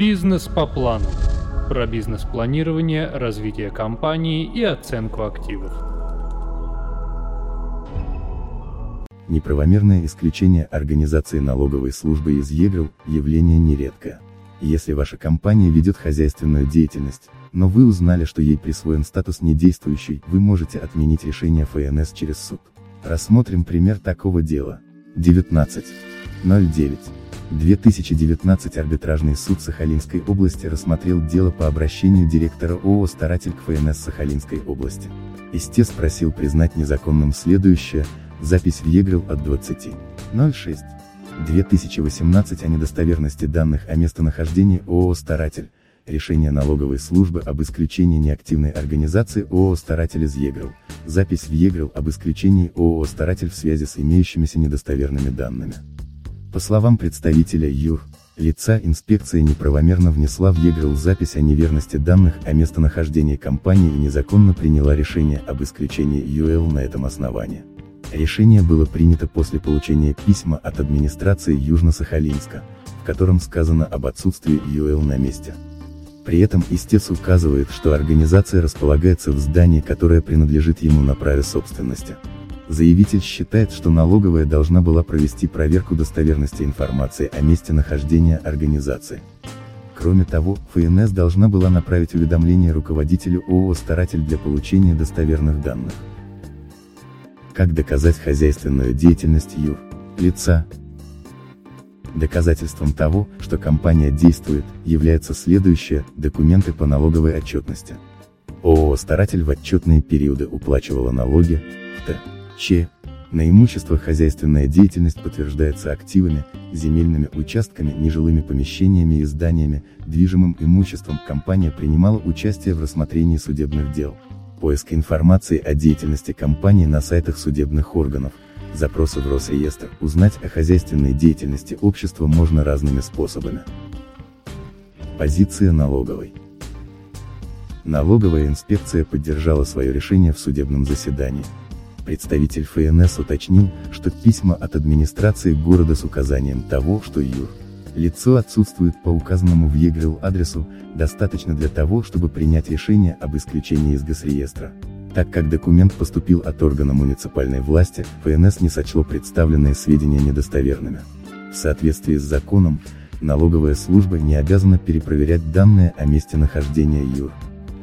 Бизнес по плану. Про бизнес-планирование, развитие компании и оценку активов. Неправомерное исключение организации налоговой службы из ЕГРЛ – явление нередкое. Если ваша компания ведет хозяйственную деятельность, но вы узнали, что ей присвоен статус недействующий, вы можете отменить решение ФНС через суд. Рассмотрим пример такого дела. 19.09. 2019 арбитражный суд Сахалинской области рассмотрел дело по обращению директора ООО «Старатель» к ФНС Сахалинской области. Истец просил признать незаконным следующее, запись в ЕГРЛ от 20.06. 2018 о недостоверности данных о местонахождении ООО «Старатель», решение налоговой службы об исключении неактивной организации ООО «Старатель» из ЕГРЛ, запись в ЕГРЛ об исключении ООО «Старатель» в связи с имеющимися недостоверными данными. По словам представителя ЮР, лица инспекция неправомерно внесла в ЕГРЛ запись о неверности данных о местонахождении компании и незаконно приняла решение об исключении ЮЛ на этом основании. Решение было принято после получения письма от администрации Южно-Сахалинска, в котором сказано об отсутствии ЮЛ на месте. При этом истец указывает, что организация располагается в здании, которое принадлежит ему на праве собственности. Заявитель считает, что налоговая должна была провести проверку достоверности информации о месте нахождения организации. Кроме того, ФНС должна была направить уведомление руководителю ООО «Старатель» для получения достоверных данных. Как доказать хозяйственную деятельность ЮР, лица? Доказательством того, что компания действует, является следующее, документы по налоговой отчетности. ООО «Старатель» в отчетные периоды уплачивала налоги, Т. Ч. На имущество хозяйственная деятельность подтверждается активами, земельными участками, нежилыми помещениями и зданиями, движимым имуществом. Компания принимала участие в рассмотрении судебных дел. Поиск информации о деятельности компании на сайтах судебных органов, запросы в Росреестр, узнать о хозяйственной деятельности общества можно разными способами. Позиция налоговой. Налоговая инспекция поддержала свое решение в судебном заседании. Представитель ФНС уточнил, что письма от администрации города с указанием того, что ЮР лицо отсутствует по указанному в ЕГРЛ адресу, достаточно для того, чтобы принять решение об исключении из госреестра. Так как документ поступил от органа муниципальной власти, ФНС не сочло представленные сведения недостоверными. В соответствии с законом, налоговая служба не обязана перепроверять данные о месте нахождения ЮР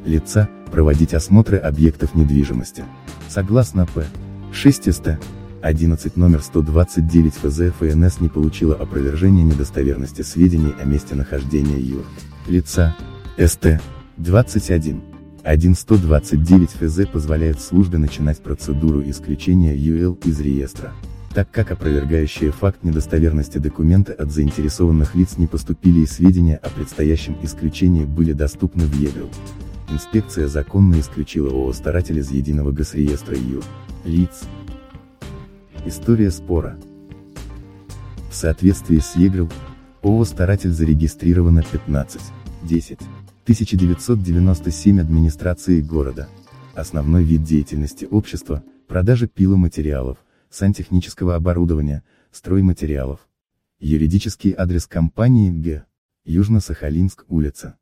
лица, проводить осмотры объектов недвижимости. Согласно П. 600, 11 номер 129 ФЗ ФНС не получила опровержения недостоверности сведений о месте нахождения ЮР. Лица. СТ. 21. 1129 ФЗ позволяет службе начинать процедуру исключения ЮЛ из реестра. Так как опровергающие факт недостоверности документа от заинтересованных лиц не поступили и сведения о предстоящем исключении были доступны в ЕГРЛ. Инспекция законно исключила ООО «Старатель» из единого госреестра ЮР. Лиц, История спора. В соответствии с ЕГРЛ, ООО «Старатель» зарегистрировано 15, 10, 1997 администрацией города. Основной вид деятельности общества – продажа пиломатериалов, сантехнического оборудования, стройматериалов. Юридический адрес компании Г. Южно-Сахалинск, улица.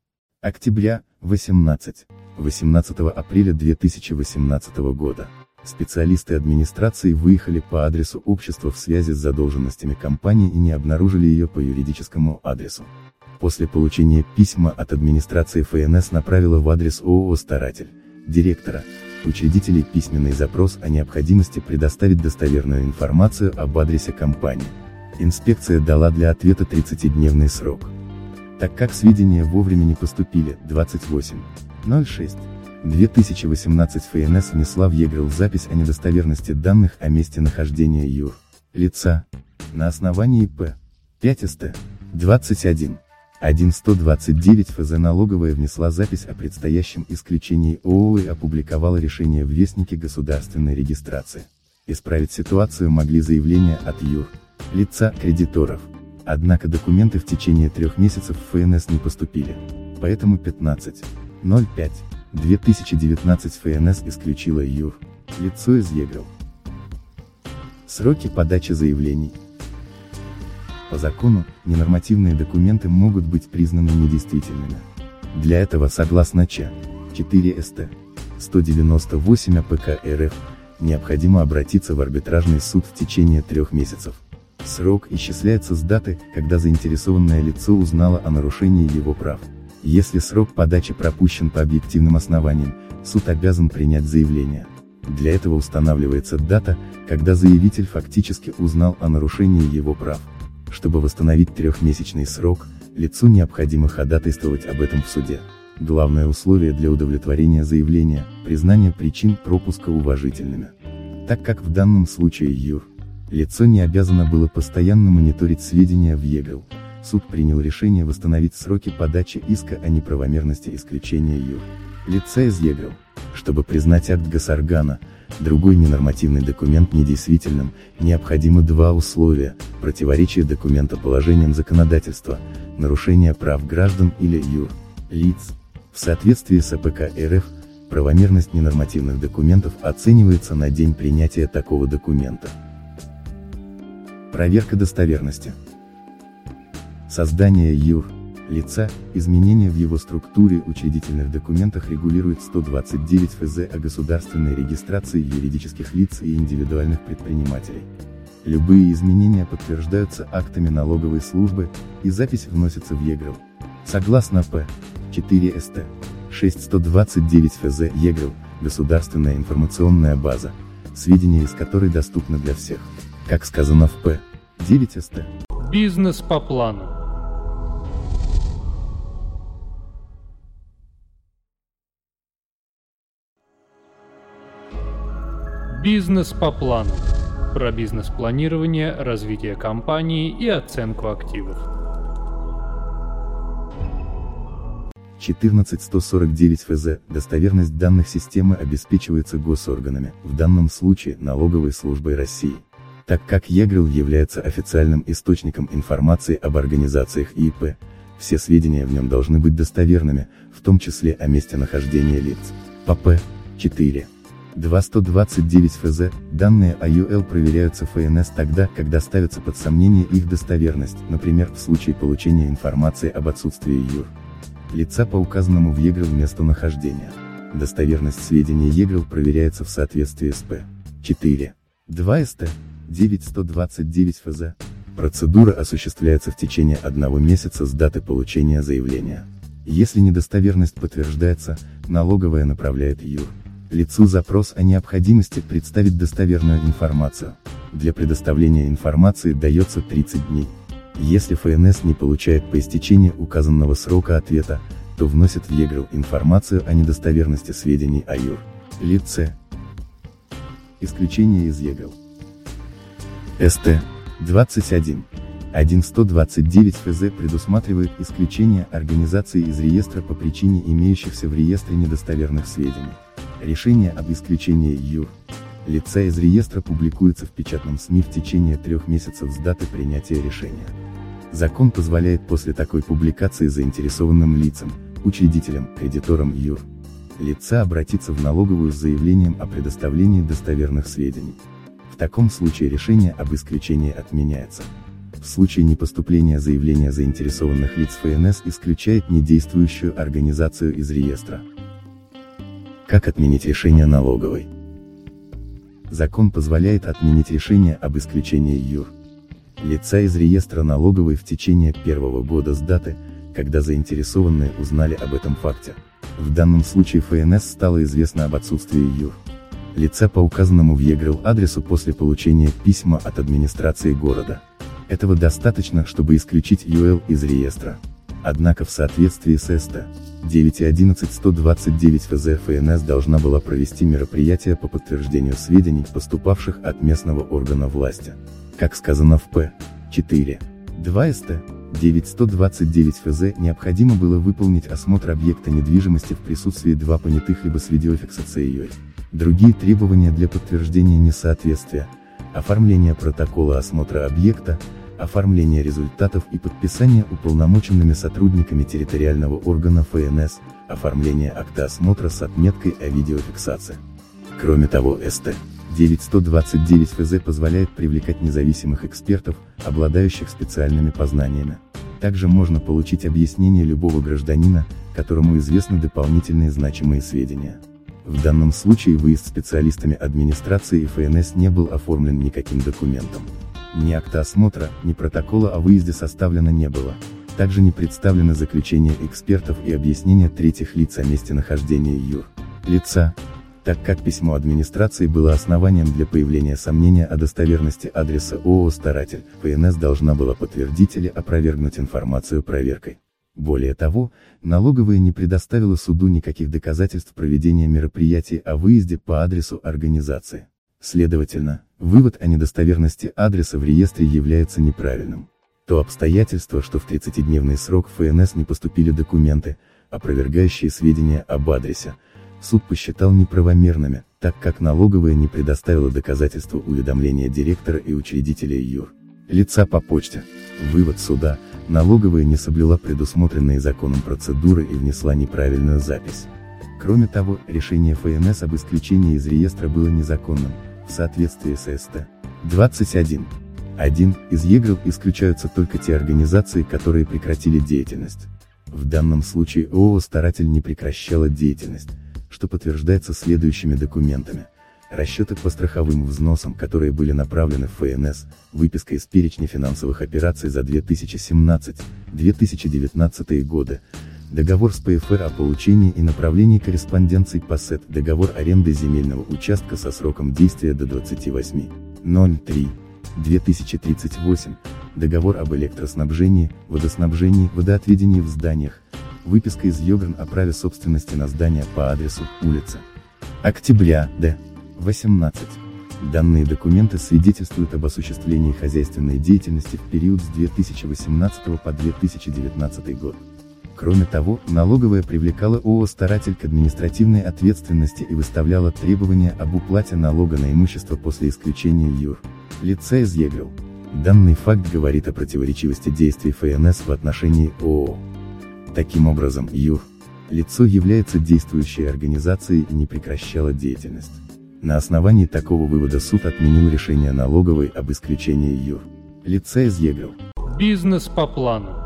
Октября, 18. 18 апреля 2018 года. Специалисты администрации выехали по адресу общества в связи с задолженностями компании и не обнаружили ее по юридическому адресу. После получения письма от администрации ФНС направила в адрес ООО «Старатель», директора, учредителей письменный запрос о необходимости предоставить достоверную информацию об адресе компании. Инспекция дала для ответа 30-дневный срок. Так как сведения вовремя не поступили, 28.06. 2018 ФНС внесла в ЕГРЛ запись о недостоверности данных о месте нахождения ЮР. Лица. На основании П. 5 СТ. 21. 1129 ФЗ налоговая внесла запись о предстоящем исключении ООО и опубликовала решение в Вестнике государственной регистрации. Исправить ситуацию могли заявления от ЮР. Лица кредиторов. Однако документы в течение трех месяцев в ФНС не поступили. Поэтому 15. 05. 2019 ФНС исключила юрлицо из ЕГРЮЛ. Сроки подачи заявлений. По закону, ненормативные документы могут быть признаны недействительными. Для этого, согласно ч. 4 ст. 198 АПК РФ, необходимо обратиться в арбитражный суд в течение трех месяцев. Срок исчисляется с даты, когда заинтересованное лицо узнало о нарушении его прав. Если срок подачи пропущен по объективным основаниям, суд обязан принять заявление. Для этого устанавливается дата, когда заявитель фактически узнал о нарушении его прав. Чтобы восстановить трехмесячный срок, лицу необходимо ходатайствовать об этом в суде. Главное условие для удовлетворения заявления – признание причин пропуска уважительными. Так как в данном случае ЮР, лицо не обязано было постоянно мониторить сведения в ЕГРЛ, суд принял решение восстановить сроки подачи иска о неправомерности исключения юрлица из ЕГРЮЛ. Чтобы признать акт госоргана, другой ненормативный документ недействительным, необходимо два условия, противоречие документа положениям законодательства, нарушение прав граждан или юрлиц. В соответствии с АПК РФ, правомерность ненормативных документов оценивается на день принятия такого документа. Проверка достоверности. Создание ЮР, лица, изменения в его структуре учредительных документах регулирует 129 ФЗ о государственной регистрации юридических лиц и индивидуальных предпринимателей. Любые изменения подтверждаются актами налоговой службы, и запись вносится в ЕГРЛ. Согласно П. 4 СТ. 6129 ФЗ ЕГРЛ, государственная информационная база, сведения из которой доступны для всех. Как сказано в П. 9 СТ. Бизнес по плану. Бизнес по плану. Про бизнес-планирование, развитие компании и оценку активов. 14149 ФЗ, достоверность данных системы обеспечивается госорганами, в данном случае налоговой службой России. Так как ЕГРЮЛ является официальным источником информации об организациях и ИП, все сведения в нем должны быть достоверными, в том числе о месте нахождения лиц. ПП 4. 2129 ФЗ, данные о ЮЛ проверяются ФНС тогда, когда ставится под сомнение их достоверность, например, в случае получения информации об отсутствии юрлица по указанному в ЕГРЮЛ месту нахождения. Достоверность сведений ЕГРЮЛ проверяется в соответствии с П. 4. 2 СТ. 9129 ФЗ. Процедура осуществляется в течение одного месяца с даты получения заявления. Если недостоверность подтверждается, налоговая направляет ЮР. Лицу запрос о необходимости представить достоверную информацию. Для предоставления информации дается 30 дней. Если ФНС не получает по истечении указанного срока ответа, то вносит в ЕГРЛ информацию о недостоверности сведений о ЮР. Лице. Исключение из ЕГРЛ. СТ. 21. 1129 ФЗ предусматривает исключение организации из реестра по причине имеющихся в реестре недостоверных сведений. Решение об исключении ЮР. Лица из реестра публикуется в печатном СМИ в течение трех месяцев с даты принятия решения. Закон позволяет после такой публикации заинтересованным лицам, учредителям, кредиторам ЮР, лица обратиться в налоговую с заявлением о предоставлении достоверных сведений. В таком случае решение об исключении отменяется. В случае непоступления заявления заинтересованных лиц ФНС исключает недействующую организацию из реестра. Как отменить решение налоговой? Закон позволяет отменить решение об исключении ЮР лица из реестра налоговой в течение первого года с даты, когда заинтересованные узнали об этом факте. В данном случае ФНС стало известно об отсутствии ЮР. Лица по указанному в ЕГРЛ адресу после получения письма от администрации города. Этого достаточно, чтобы исключить ЮЛ из реестра. Однако в соответствии с СТ 9.11.129 ФЗ ФНС должна была провести мероприятие по подтверждению сведений, поступавших от местного органа власти. Как сказано в П. 4. 2 СТ. 9129 ФЗ необходимо было выполнить осмотр объекта недвижимости в присутствии два понятых либо с видеофиксацией. Другие требования для подтверждения несоответствия. Оформление протокола осмотра объекта, оформление результатов и подписание уполномоченными сотрудниками территориального органа ФНС, оформление акта осмотра с отметкой о видеофиксации. Кроме того СТ. 9129 ФЗ позволяет привлекать независимых экспертов, обладающих специальными познаниями. Также можно получить объяснение любого гражданина, которому известны дополнительные значимые сведения. В данном случае выезд специалистами администрации ФНС не был оформлен никаким документом. Ни акта осмотра, ни протокола о выезде составлено не было. Также не представлены заключения экспертов и объяснения третьих лиц о месте нахождения юр. Лица, так как письмо администрации было основанием для появления сомнения о достоверности адреса ООО «Старатель», ФНС должна была подтвердить или опровергнуть информацию проверкой. Более того, налоговая не предоставила суду никаких доказательств проведения мероприятий о выезде по адресу организации. Следовательно, вывод о недостоверности адреса в реестре является неправильным. То обстоятельство, что в 30-дневный срок в ФНС не поступили документы, опровергающие сведения об адресе, суд посчитал неправомерными, так как налоговая не предоставила доказательства уведомления директора и учредителя ЮР. Лица по почте. Вывод суда, налоговая не соблюла предусмотренные законом процедуры и внесла неправильную запись. Кроме того, решение ФНС об исключении из реестра было незаконным, в соответствии с СТ. 21. 1. Из ЕГРЛ исключаются только те организации, которые прекратили деятельность. В данном случае ООО «Старатель» не прекращала деятельность, что подтверждается следующими документами. Расчеты по страховым взносам, которые были направлены в ФНС, выписка из перечня финансовых операций за 2017-2019 годы, договор с ПФР о получении и направлении корреспонденций по СЭТ, договор аренды земельного участка со сроком действия до 28.03. 2038, договор об электроснабжении, водоснабжении, водоотведении в зданиях, выписка из Йогран о праве собственности на здание по адресу, улица. Октября, Д. 18. Данные документы свидетельствуют об осуществлении хозяйственной деятельности в период с 2018 по 2019 год. Кроме того, налоговая привлекала ООО «Старатель» к административной ответственности и выставляла требования об уплате налога на имущество после исключения ЮР. Лица из ЕГРЛ. Данный факт говорит о противоречивости действий ФНС в отношении ООО. Таким образом, ЮР, лицо является действующей организацией и не прекращало деятельность. На основании такого вывода суд отменил решение налоговой об исключении ЮР. Лица из ЕГРЛ. Бизнес по плану.